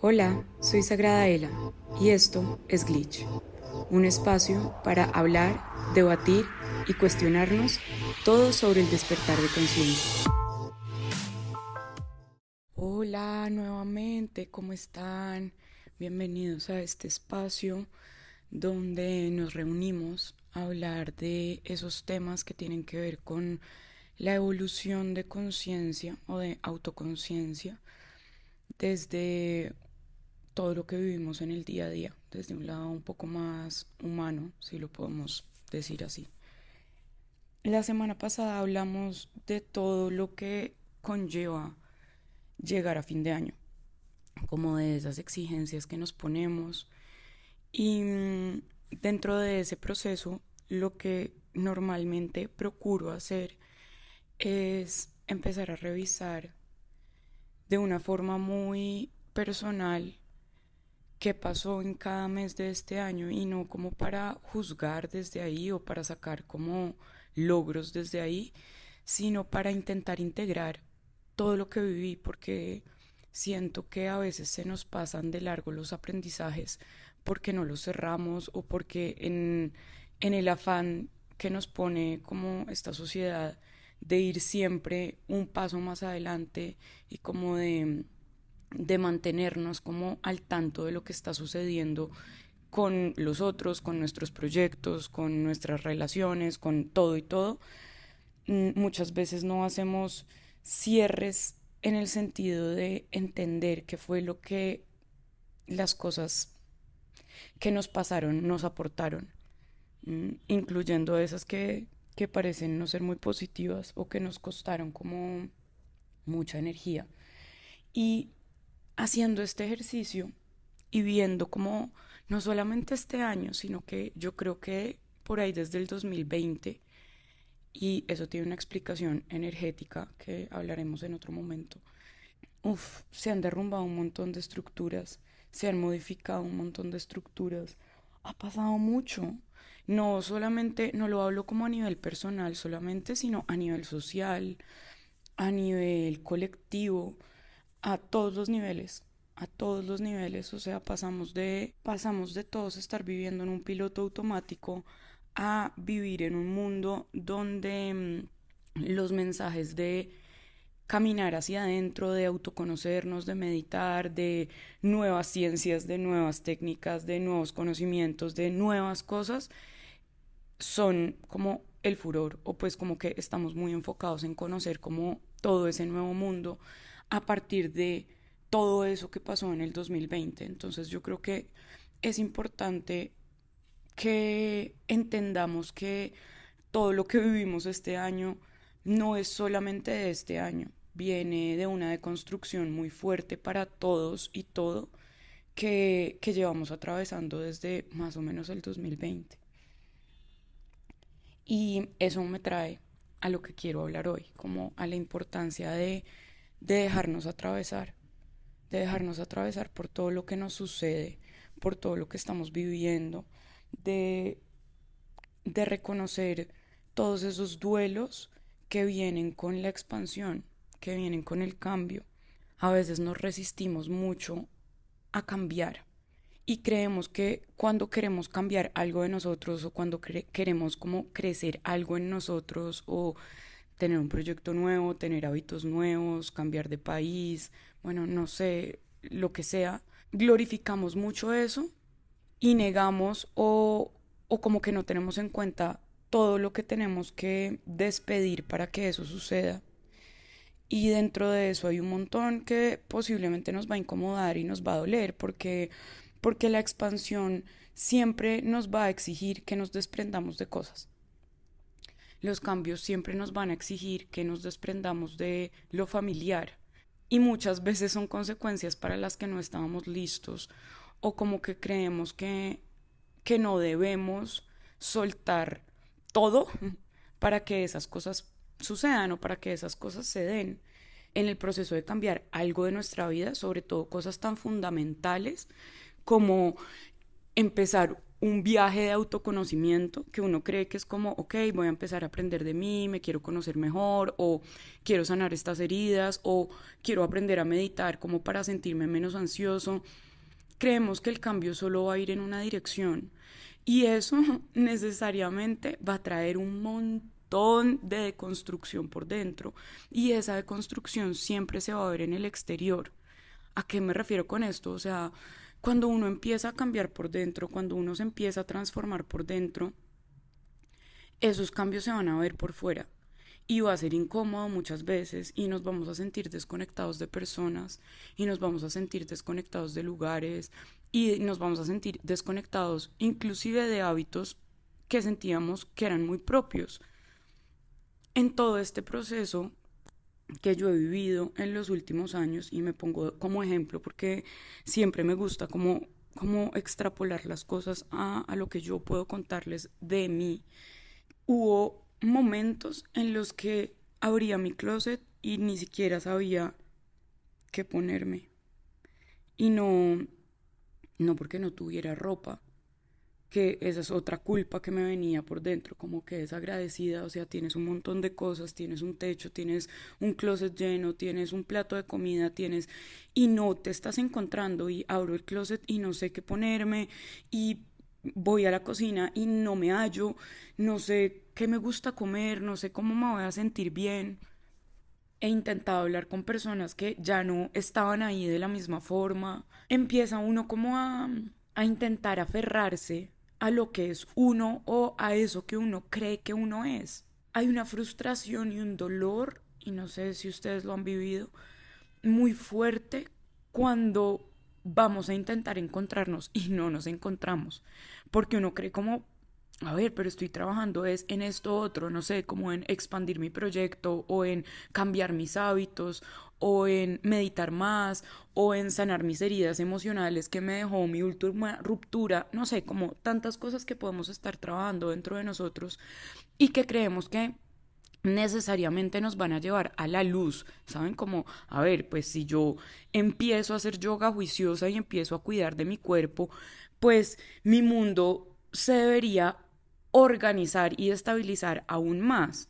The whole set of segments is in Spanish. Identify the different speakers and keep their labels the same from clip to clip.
Speaker 1: Hola, soy Sagrada Ela y esto es Glitch, un espacio para hablar, debatir y cuestionarnos todo sobre el despertar de conciencia. Hola nuevamente, ¿cómo están? Bienvenidos a este espacio donde nos reunimos a hablar de esos temas que tienen que ver con la evolución de conciencia o de autoconciencia desde todo lo que vivimos en el día a día, desde un lado un poco más humano, si lo podemos decir así. La semana pasada hablamos de todo lo que conlleva llegar a fin de año, como de esas exigencias que nos ponemos y mm, dentro de ese proceso lo que normalmente procuro hacer es empezar a revisar de una forma muy personal qué pasó en cada mes de este año y no como para juzgar desde ahí o para sacar como logros desde ahí, sino para intentar integrar todo lo que viví porque siento que a veces se nos pasan de largo los aprendizajes porque no los cerramos o porque en, en el afán que nos pone como esta sociedad de ir siempre un paso más adelante y como de, de mantenernos como al tanto de lo que está sucediendo con los otros, con nuestros proyectos, con nuestras relaciones, con todo y todo. Mm, muchas veces no hacemos cierres en el sentido de entender qué fue lo que las cosas que nos pasaron nos aportaron, mm, incluyendo esas que, que parecen no ser muy positivas o que nos costaron como mucha energía. Y haciendo este ejercicio y viendo como no solamente este año, sino que yo creo que por ahí desde el 2020, y eso tiene una explicación energética que hablaremos en otro momento, uf, se han derrumbado un montón de estructuras, se han modificado un montón de estructuras, ha pasado mucho, no solamente, no lo hablo como a nivel personal solamente, sino a nivel social, a nivel colectivo, a todos los niveles, a todos los niveles, o sea, pasamos de pasamos de todos estar viviendo en un piloto automático a vivir en un mundo donde mm, los mensajes de caminar hacia adentro, de autoconocernos, de meditar, de nuevas ciencias, de nuevas técnicas, de nuevos conocimientos, de nuevas cosas, son como el furor o pues como que estamos muy enfocados en conocer como todo ese nuevo mundo a partir de todo eso que pasó en el 2020. Entonces yo creo que es importante que entendamos que todo lo que vivimos este año no es solamente de este año, viene de una deconstrucción muy fuerte para todos y todo que, que llevamos atravesando desde más o menos el 2020. Y eso me trae a lo que quiero hablar hoy, como a la importancia de, dejarnos atravesar, de dejarnos atravesar por todo lo que nos sucede, por todo lo que estamos viviendo, de, de reconocer todos esos duelos que vienen con la expansión, que vienen con el cambio. A veces nos resistimos mucho a cambiar y creemos que cuando queremos cambiar algo de nosotros o cuando queremos como crecer algo en nosotros o tener un proyecto nuevo, tener hábitos nuevos, cambiar de país, bueno, no sé, lo que sea, glorificamos mucho eso y negamos o, o como que no tenemos en cuenta todo lo que tenemos que despedir para que eso suceda. Y dentro de eso hay un montón que posiblemente nos va a incomodar y nos va a doler porque porque la expansión siempre nos va a exigir que nos desprendamos de cosas. Los cambios siempre nos van a exigir que nos desprendamos de lo familiar. Y muchas veces son consecuencias para las que no estábamos listos o como que creemos que, que no debemos soltar todo para que esas cosas sucedan o para que esas cosas se den. En el proceso de cambiar algo de nuestra vida, sobre todo cosas tan fundamentales como empezar un viaje de autoconocimiento que uno cree que es como, ok, voy a empezar a aprender de mí, me quiero conocer mejor, o quiero sanar estas heridas, o quiero aprender a meditar como para sentirme menos ansioso. Creemos que el cambio solo va a ir en una dirección y eso necesariamente va a traer un montón de deconstrucción por dentro y esa deconstrucción siempre se va a ver en el exterior. ¿A qué me refiero con esto? O sea, cuando uno empieza a cambiar por dentro, cuando uno se empieza a transformar por dentro, esos cambios se van a ver por fuera y va a ser incómodo muchas veces y nos vamos a sentir desconectados de personas y nos vamos a sentir desconectados de lugares y nos vamos a sentir desconectados inclusive de hábitos que sentíamos que eran muy propios. En todo este proceso que yo he vivido en los últimos años y me pongo como ejemplo porque siempre me gusta como, como extrapolar las cosas a, a lo que yo puedo contarles de mí. Hubo momentos en los que abría mi closet y ni siquiera sabía qué ponerme. Y no, no porque no tuviera ropa, que esa es otra culpa que me venía por dentro, como que es agradecida, o sea, tienes un montón de cosas, tienes un techo, tienes un closet lleno, tienes un plato de comida, tienes y no te estás encontrando y abro el closet y no sé qué ponerme y voy a la cocina y no me hallo, no sé qué me gusta comer, no sé cómo me voy a sentir bien. He intentado hablar con personas que ya no estaban ahí de la misma forma. Empieza uno como a, a intentar aferrarse a lo que es uno o a eso que uno cree que uno es. Hay una frustración y un dolor, y no sé si ustedes lo han vivido, muy fuerte cuando vamos a intentar encontrarnos y no nos encontramos, porque uno cree como, a ver, pero estoy trabajando es en esto otro, no sé, como en expandir mi proyecto o en cambiar mis hábitos o en meditar más o en sanar mis heridas emocionales que me dejó mi última ruptura, no sé, como tantas cosas que podemos estar trabajando dentro de nosotros y que creemos que necesariamente nos van a llevar a la luz, ¿saben? Como, a ver, pues si yo empiezo a hacer yoga juiciosa y empiezo a cuidar de mi cuerpo, pues mi mundo se debería organizar y estabilizar aún más.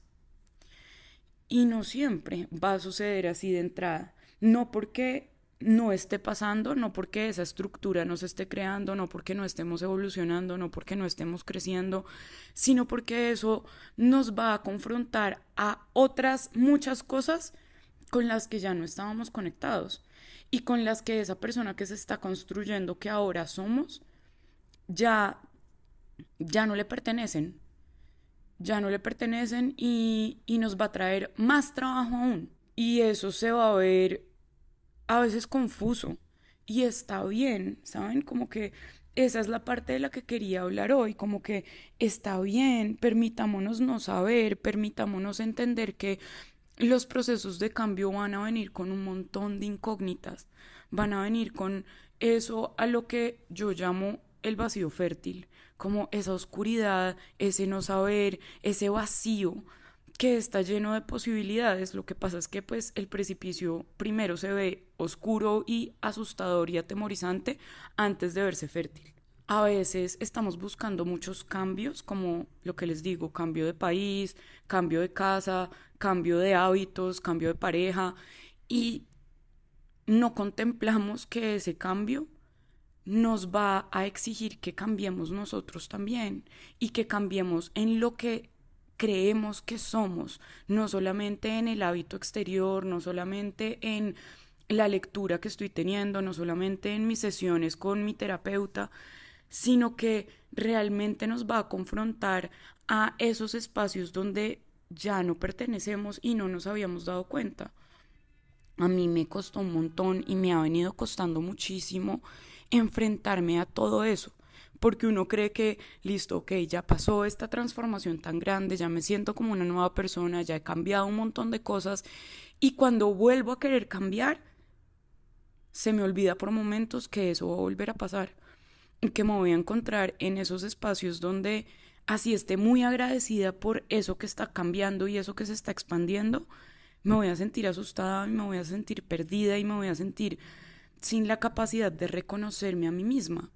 Speaker 1: Y no siempre va a suceder así de entrada. No porque no esté pasando, no porque esa estructura no se esté creando, no porque no estemos evolucionando, no porque no estemos creciendo, sino porque eso nos va a confrontar a otras muchas cosas con las que ya no estábamos conectados y con las que esa persona que se está construyendo que ahora somos ya ya no le pertenecen, ya no le pertenecen y, y nos va a traer más trabajo aún. Y eso se va a ver a veces confuso y está bien, ¿saben? Como que esa es la parte de la que quería hablar hoy, como que está bien, permitámonos no saber, permitámonos entender que los procesos de cambio van a venir con un montón de incógnitas, van a venir con eso a lo que yo llamo el vacío fértil, como esa oscuridad, ese no saber, ese vacío que está lleno de posibilidades. Lo que pasa es que pues el precipicio primero se ve oscuro y asustador y atemorizante antes de verse fértil. A veces estamos buscando muchos cambios, como lo que les digo, cambio de país, cambio de casa, cambio de hábitos, cambio de pareja, y no contemplamos que ese cambio nos va a exigir que cambiemos nosotros también y que cambiemos en lo que creemos que somos, no solamente en el hábito exterior, no solamente en la lectura que estoy teniendo, no solamente en mis sesiones con mi terapeuta, sino que realmente nos va a confrontar a esos espacios donde ya no pertenecemos y no nos habíamos dado cuenta. A mí me costó un montón y me ha venido costando muchísimo enfrentarme a todo eso porque uno cree que, listo, ok, ya pasó esta transformación tan grande, ya me siento como una nueva persona, ya he cambiado un montón de cosas, y cuando vuelvo a querer cambiar, se me olvida por momentos que eso va a volver a pasar, y que me voy a encontrar en esos espacios donde así esté muy agradecida por eso que está cambiando y eso que se está expandiendo, me voy a sentir asustada y me voy a sentir perdida y me voy a sentir sin la capacidad de reconocerme a mí misma.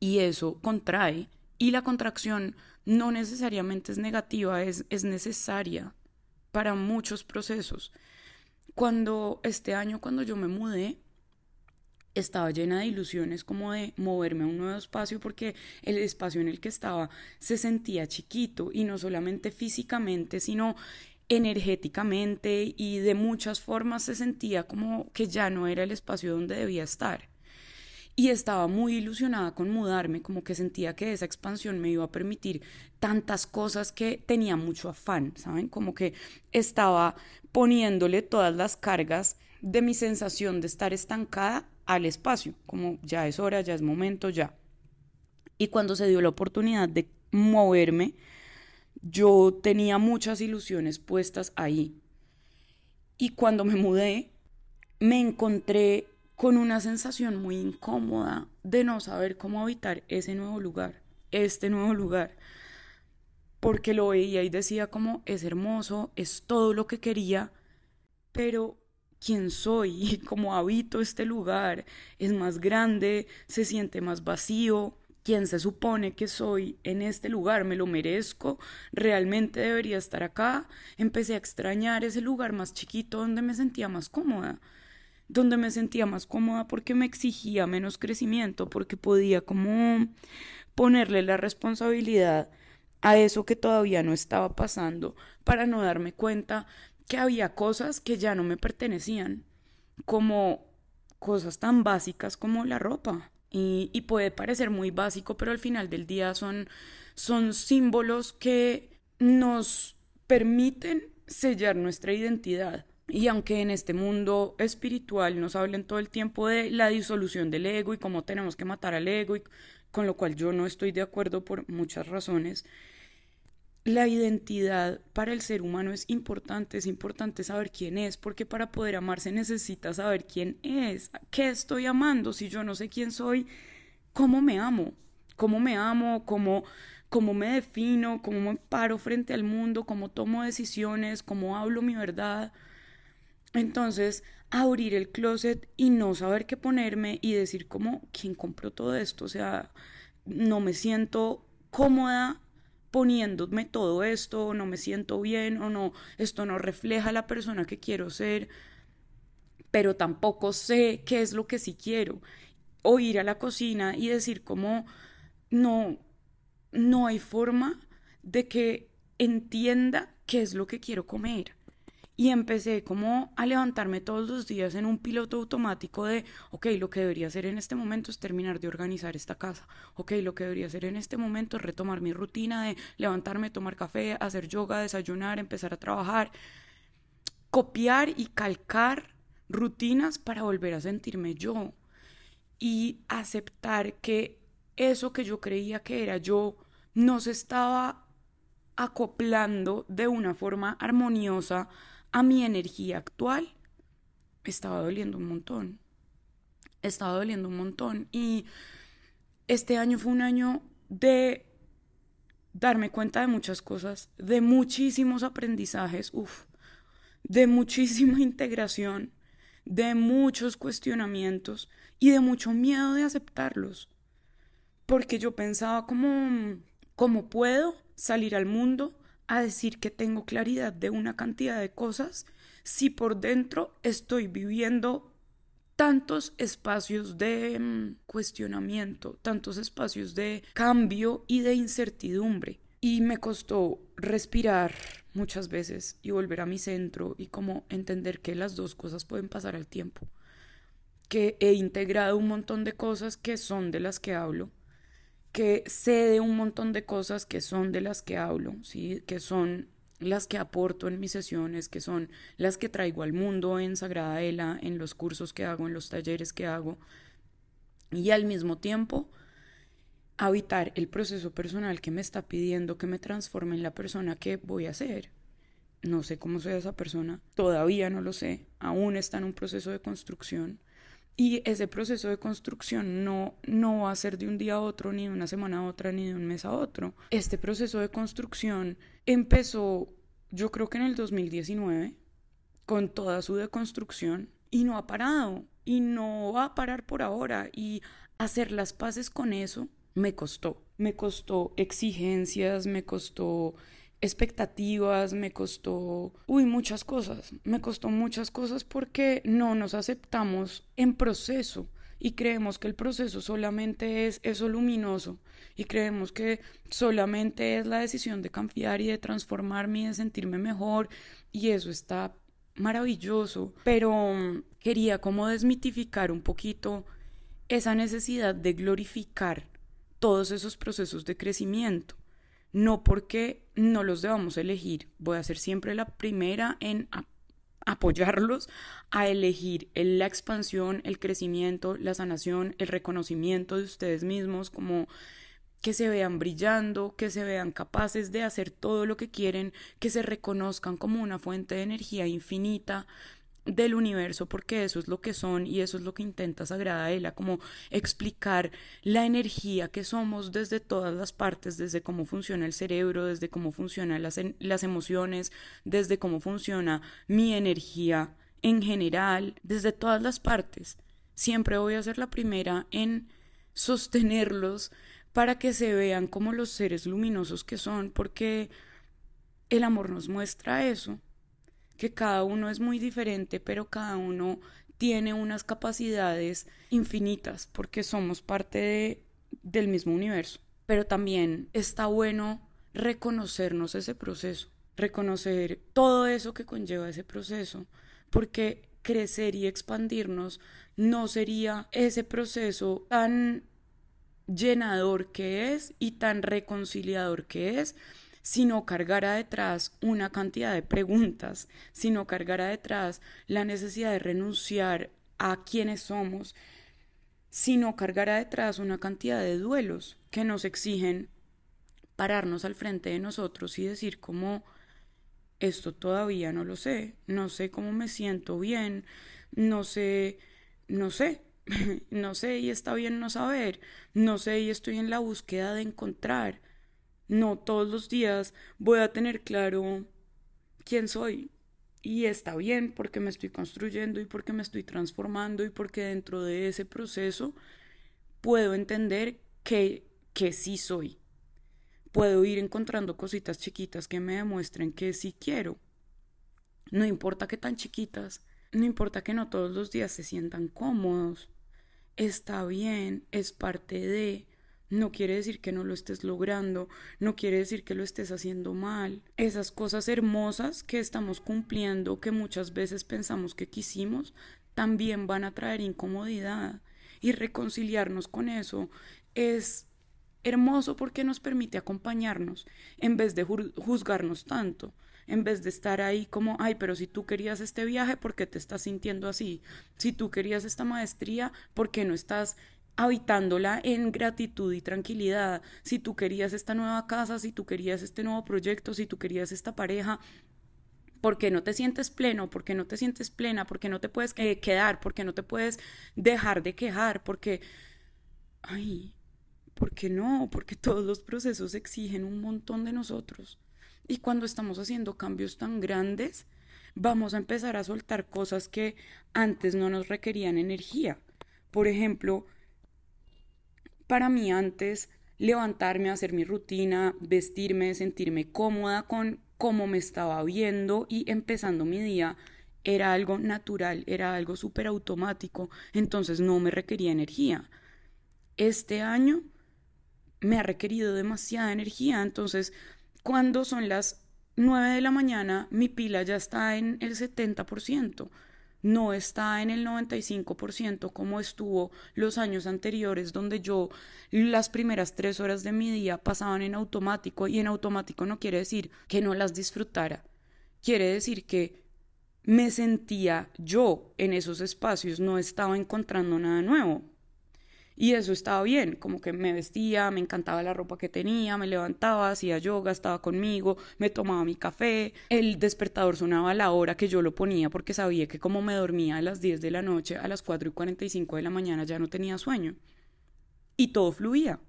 Speaker 1: y eso contrae y la contracción no necesariamente es negativa, es, es necesaria para muchos procesos. Cuando este año, cuando yo me mudé, estaba llena de ilusiones como de moverme a un nuevo espacio porque el espacio en el que estaba se sentía chiquito y no solamente físicamente, sino energéticamente y de muchas formas se sentía como que ya no era el espacio donde debía estar. Y estaba muy ilusionada con mudarme, como que sentía que esa expansión me iba a permitir tantas cosas que tenía mucho afán, ¿saben? Como que estaba poniéndole todas las cargas de mi sensación de estar estancada al espacio, como ya es hora, ya es momento, ya. Y cuando se dio la oportunidad de moverme, yo tenía muchas ilusiones puestas ahí. Y cuando me mudé, me encontré con una sensación muy incómoda de no saber cómo habitar ese nuevo lugar, este nuevo lugar. Porque lo veía y decía como es hermoso, es todo lo que quería, pero quién soy, cómo habito este lugar, es más grande, se siente más vacío, quién se supone que soy en este lugar, me lo merezco, realmente debería estar acá. Empecé a extrañar ese lugar más chiquito donde me sentía más cómoda, donde me sentía más cómoda porque me exigía menos crecimiento, porque podía como ponerle la responsabilidad a eso que todavía no estaba pasando para no darme cuenta que había cosas que ya no me pertenecían, como cosas tan básicas como la ropa. Y, puede parecer muy básico, pero al final del día son, son símbolos que nos permiten sellar nuestra identidad. Y aunque en este mundo espiritual nos hablen todo el tiempo de la disolución del ego y cómo tenemos que matar al ego, con lo cual yo no estoy de acuerdo por muchas razones, la identidad para el ser humano es importante, es importante saber quién es, porque para poder amarse necesita saber quién es, qué estoy amando, si yo no sé quién soy, cómo me amo, cómo me amo, cómo, cómo me defino, cómo me paro frente al mundo, cómo tomo decisiones, cómo hablo mi verdad. Entonces, abrir el closet y no saber qué ponerme y decir como, ¿quién compró todo esto? O sea, no me siento cómoda poniéndome todo esto, no me siento bien o no, esto no refleja la persona que quiero ser, pero tampoco sé qué es lo que sí quiero. O ir a la cocina y decir como, no, no hay forma de que entienda qué es lo que quiero comer y empecé como a levantarme todos los días en un piloto automático de, ok, lo que debería hacer en este momento es terminar de organizar esta casa, ok, lo que debería hacer en este momento es retomar mi rutina de levantarme, tomar café, hacer yoga, desayunar, empezar a trabajar, copiar y calcar rutinas para volver a sentirme yo y aceptar que eso que yo creía que era yo no se estaba acoplando de una forma armoniosa a mi energía actual, estaba doliendo un montón. Estaba doliendo un montón. Y este año fue un año de darme cuenta de muchas cosas, de muchísimos aprendizajes, uff, de muchísima integración, de muchos cuestionamientos y de mucho miedo de aceptarlos. Porque yo pensaba como, ¿cómo puedo salir al mundo a decir que tengo claridad de una cantidad de cosas si por dentro estoy viviendo tantos espacios de mm, cuestionamiento, tantos espacios de cambio y de incertidumbre. Y me costó respirar muchas veces y volver a mi centro y como entender que las dos cosas pueden pasar al tiempo. Que he integrado un montón de cosas que son de las que hablo que sé de un montón de cosas que son de las que hablo, ¿sí? que son las que aporto en mis sesiones, que son las que traigo al mundo en Sagrada Ela, en los cursos que hago, en los talleres que hago, y al mismo tiempo habitar el proceso personal que me está pidiendo que me transforme en la persona que voy a ser. No sé cómo soy esa persona, todavía no lo sé, aún está en un proceso de construcción, y ese proceso de construcción no, no va a ser de un día a otro, ni de una semana a otra, ni de un mes a otro. Este proceso de construcción empezó, yo creo que en el 2019, con toda su deconstrucción, y no ha parado, y no va a parar por ahora. Y hacer las paces con eso me costó. Me costó exigencias, me costó expectativas, me costó, uy, muchas cosas. Me costó muchas cosas porque no nos aceptamos en proceso y creemos que el proceso solamente es eso luminoso y creemos que solamente es la decisión de cambiar y de transformarme y de sentirme mejor y eso está maravilloso, pero mm, quería como desmitificar un poquito esa necesidad de glorificar todos esos procesos de crecimiento. No porque no los debamos elegir. Voy a ser siempre la primera en apoyarlos a elegir la expansión, el crecimiento, la sanación, el reconocimiento de ustedes mismos como que se vean brillando, que se vean capaces de hacer todo lo que quieren, que se reconozcan como una fuente de energía infinita del universo, porque eso es lo que son y eso es lo que intenta Sagrada Ela, como explicar la energía que somos desde todas las partes, desde cómo funciona el cerebro, desde cómo funcionan las, las emociones, desde cómo funciona mi energía en general, desde todas las partes. Siempre voy a ser la primera en sostenerlos para que se vean como los seres luminosos que son, porque el amor nos muestra eso, que cada uno es muy diferente, pero cada uno tiene unas capacidades infinitas, porque somos parte del mismo universo. Pero también está bueno reconocernos ese proceso, reconocer todo eso que conlleva ese proceso, porque crecer y expandirnos no sería ese proceso tan llenador que es y tan reconciliador que es, si no cargara detrás una cantidad de preguntas, si no cargara detrás la necesidad de renunciar a quienes somos, si no cargara detrás una cantidad de duelos que nos exigen pararnos al frente de nosotros y decir como esto todavía no lo sé, no sé cómo me siento bien, no sé, no sé, no sé y está bien no saber, no sé y estoy en la búsqueda de encontrar. No todos los días voy a tener claro quién soy. Y está bien porque me estoy construyendo y porque me estoy transformando y porque dentro de ese proceso puedo entender que, que sí soy. Puedo ir encontrando cositas chiquitas que me demuestren que sí quiero. No importa que tan chiquitas, no importa que no todos los días se sientan cómodos está bien, es parte de, no quiere decir que no lo estés logrando, no quiere decir que lo estés haciendo mal. Esas cosas hermosas que estamos cumpliendo, que muchas veces pensamos que quisimos, también van a traer incomodidad. Y reconciliarnos con eso es hermoso porque nos permite acompañarnos en vez de juzgarnos tanto en vez de estar ahí como, ay, pero si tú querías este viaje, ¿por qué te estás sintiendo así? Si tú querías esta maestría, ¿por qué no estás habitándola en gratitud y tranquilidad? Si tú querías esta nueva casa, si tú querías este nuevo proyecto, si tú querías esta pareja, ¿Por qué no te sientes pleno? ¿Por qué no te sientes plena? ¿Por qué no te puedes eh, quedar? ¿Por qué no te puedes dejar de quejar? Porque, ay, ¿por qué no? Porque todos los procesos exigen un montón de nosotros. Y cuando estamos haciendo cambios tan grandes, vamos a empezar a soltar cosas que antes no nos requerían energía. Por ejemplo, para mí antes levantarme, hacer mi rutina, vestirme, sentirme cómoda con cómo me estaba viendo y empezando mi día era algo natural, era algo súper automático, entonces no me requería energía. Este año me ha requerido demasiada energía, entonces cuando son las 9 de la mañana, mi pila ya está en el 70%, no está en el 95% como estuvo los años anteriores, donde yo las primeras tres horas de mi día pasaban en automático y en automático no quiere decir que no las disfrutara, quiere decir que me sentía yo en esos espacios, no estaba encontrando nada nuevo, y eso estaba bien, como que me vestía, me encantaba la ropa que tenía, me levantaba, hacía yoga, estaba conmigo, me tomaba mi café, el despertador sonaba a la hora que yo lo ponía porque sabía que como me dormía a las 10 de la noche, a las 4 y 45 de la mañana ya no tenía sueño. Y todo fluía.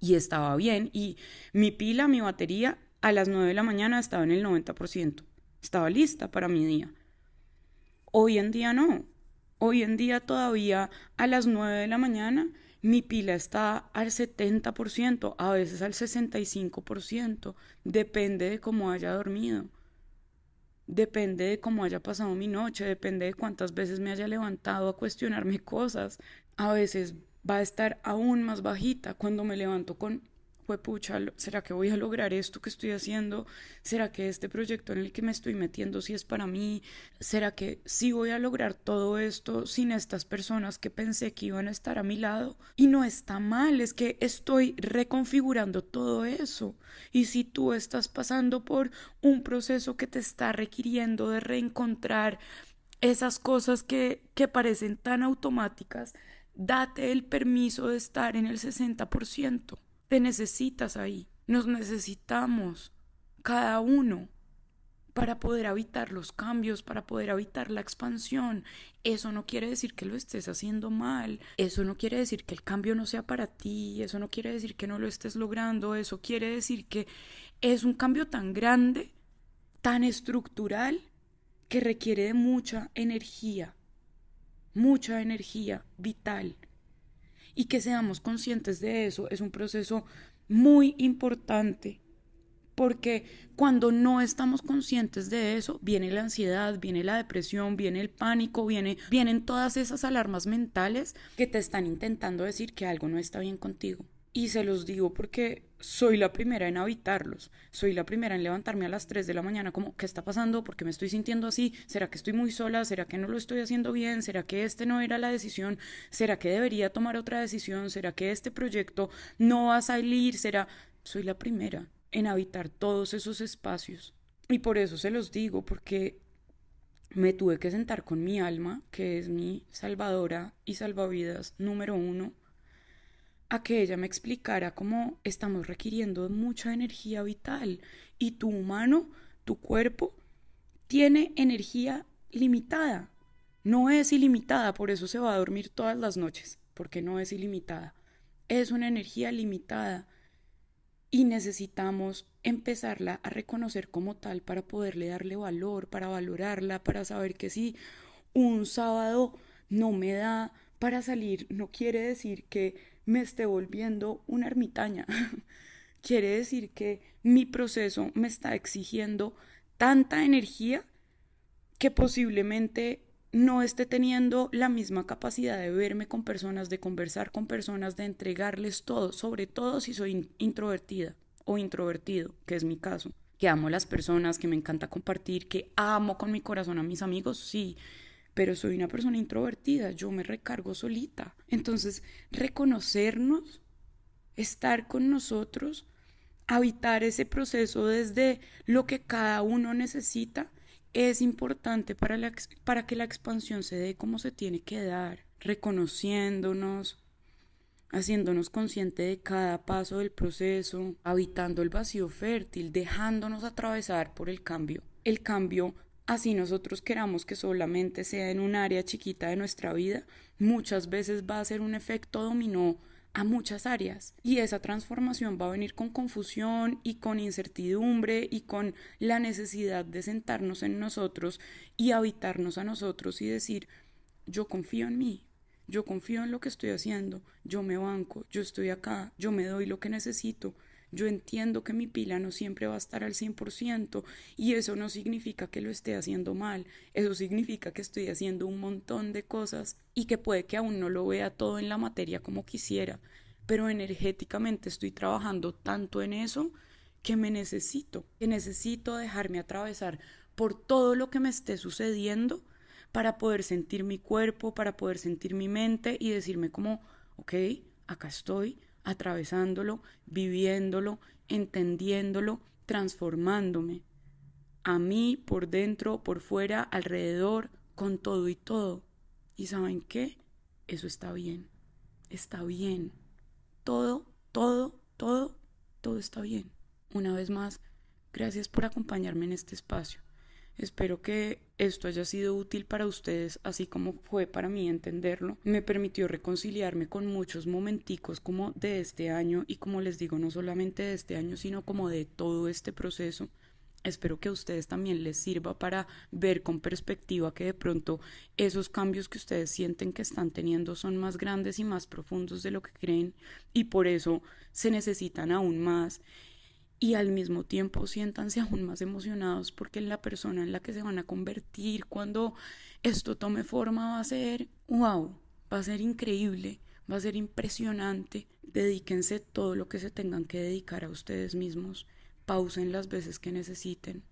Speaker 1: Y estaba bien. Y mi pila, mi batería, a las 9 de la mañana estaba en el 90%. Estaba lista para mi día. Hoy en día no. Hoy en día todavía a las 9 de la mañana mi pila está al 70%, a veces al 65%, depende de cómo haya dormido. Depende de cómo haya pasado mi noche, depende de cuántas veces me haya levantado a cuestionarme cosas. A veces va a estar aún más bajita cuando me levanto con pucha, ¿será que voy a lograr esto que estoy haciendo? ¿Será que este proyecto en el que me estoy metiendo sí es para mí? ¿Será que sí voy a lograr todo esto sin estas personas que pensé que iban a estar a mi lado? Y no está mal, es que estoy reconfigurando todo eso. Y si tú estás pasando por un proceso que te está requiriendo de reencontrar esas cosas que, que parecen tan automáticas, date el permiso de estar en el 60% te necesitas ahí. Nos necesitamos cada uno para poder habitar los cambios, para poder habitar la expansión. Eso no quiere decir que lo estés haciendo mal, eso no quiere decir que el cambio no sea para ti, eso no quiere decir que no lo estés logrando, eso quiere decir que es un cambio tan grande, tan estructural, que requiere de mucha energía, mucha energía vital y que seamos conscientes de eso es un proceso muy importante porque cuando no estamos conscientes de eso, viene la ansiedad, viene la depresión, viene el pánico, viene, vienen todas esas alarmas mentales que te están intentando decir que algo no está bien contigo. Y se los digo porque soy la primera en habitarlos. Soy la primera en levantarme a las 3 de la mañana como, ¿qué está pasando? ¿Por qué me estoy sintiendo así? ¿Será que estoy muy sola? ¿Será que no lo estoy haciendo bien? ¿Será que este no era la decisión? ¿Será que debería tomar otra decisión? ¿Será que este proyecto no va a salir? ¿Será? Soy la primera en habitar todos esos espacios. Y por eso se los digo, porque me tuve que sentar con mi alma, que es mi salvadora y salvavidas número uno a que ella me explicara cómo estamos requiriendo mucha energía vital y tu humano, tu cuerpo, tiene energía limitada. No es ilimitada, por eso se va a dormir todas las noches, porque no es ilimitada. Es una energía limitada y necesitamos empezarla a reconocer como tal para poderle darle valor, para valorarla, para saber que si un sábado no me da para salir, no quiere decir que me esté volviendo una ermitaña. Quiere decir que mi proceso me está exigiendo tanta energía que posiblemente no esté teniendo la misma capacidad de verme con personas, de conversar con personas, de entregarles todo, sobre todo si soy introvertida o introvertido, que es mi caso, que amo las personas, que me encanta compartir, que amo con mi corazón a mis amigos, sí, pero soy una persona introvertida, yo me recargo solita. Entonces, reconocernos, estar con nosotros, habitar ese proceso desde lo que cada uno necesita, es importante para, la, para que la expansión se dé como se tiene que dar, reconociéndonos, haciéndonos consciente de cada paso del proceso, habitando el vacío fértil, dejándonos atravesar por el cambio. El cambio así nosotros queramos que solamente sea en un área chiquita de nuestra vida, muchas veces va a ser un efecto dominó a muchas áreas. Y esa transformación va a venir con confusión y con incertidumbre y con la necesidad de sentarnos en nosotros y habitarnos a nosotros y decir yo confío en mí, yo confío en lo que estoy haciendo, yo me banco, yo estoy acá, yo me doy lo que necesito, yo entiendo que mi pila no siempre va a estar al 100% y eso no significa que lo esté haciendo mal, eso significa que estoy haciendo un montón de cosas y que puede que aún no lo vea todo en la materia como quisiera, pero energéticamente estoy trabajando tanto en eso que me necesito, que necesito dejarme atravesar por todo lo que me esté sucediendo para poder sentir mi cuerpo, para poder sentir mi mente y decirme como, ok, acá estoy, atravesándolo, viviéndolo, entendiéndolo, transformándome. A mí, por dentro, por fuera, alrededor, con todo y todo. ¿Y saben qué? Eso está bien. Está bien. Todo, todo, todo, todo está bien. Una vez más, gracias por acompañarme en este espacio. Espero que esto haya sido útil para ustedes, así como fue para mí entenderlo. Me permitió reconciliarme con muchos momenticos como de este año y como les digo, no solamente de este año, sino como de todo este proceso. Espero que a ustedes también les sirva para ver con perspectiva que de pronto esos cambios que ustedes sienten que están teniendo son más grandes y más profundos de lo que creen y por eso se necesitan aún más y al mismo tiempo siéntanse aún más emocionados porque la persona en la que se van a convertir cuando esto tome forma va a ser wow, va a ser increíble, va a ser impresionante. Dedíquense todo lo que se tengan que dedicar a ustedes mismos pausen las veces que necesiten,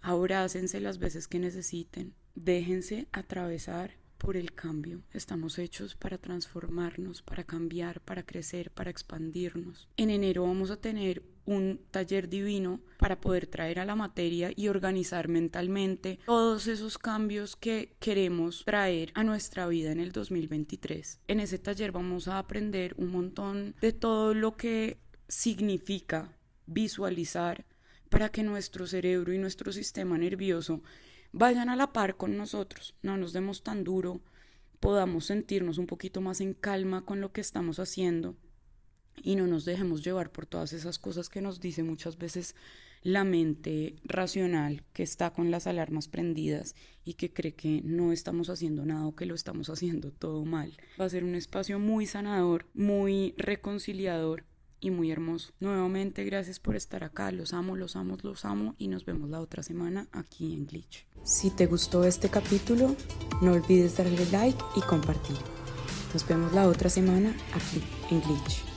Speaker 1: abrácense las veces que necesiten, déjense atravesar por el cambio. Estamos hechos para transformarnos, para cambiar, para crecer, para expandirnos. En enero vamos a tener un taller divino para poder traer a la materia y organizar mentalmente todos esos cambios que queremos traer a nuestra vida en el 2023. En ese taller vamos a aprender un montón de todo lo que significa visualizar para que nuestro cerebro y nuestro sistema nervioso vayan a la par con nosotros, no nos demos tan duro, podamos sentirnos un poquito más en calma con lo que estamos haciendo y no nos dejemos llevar por todas esas cosas que nos dice muchas veces la mente racional que está con las alarmas prendidas y que cree que no estamos haciendo nada o que lo estamos haciendo todo mal. Va a ser un espacio muy sanador, muy reconciliador y muy hermoso. Nuevamente, gracias por estar acá. Los amo, los amo, los amo y nos vemos la otra semana aquí en Glitch. Si te gustó este capítulo, no olvides darle like y compartir. Nos vemos la otra semana aquí en Glitch.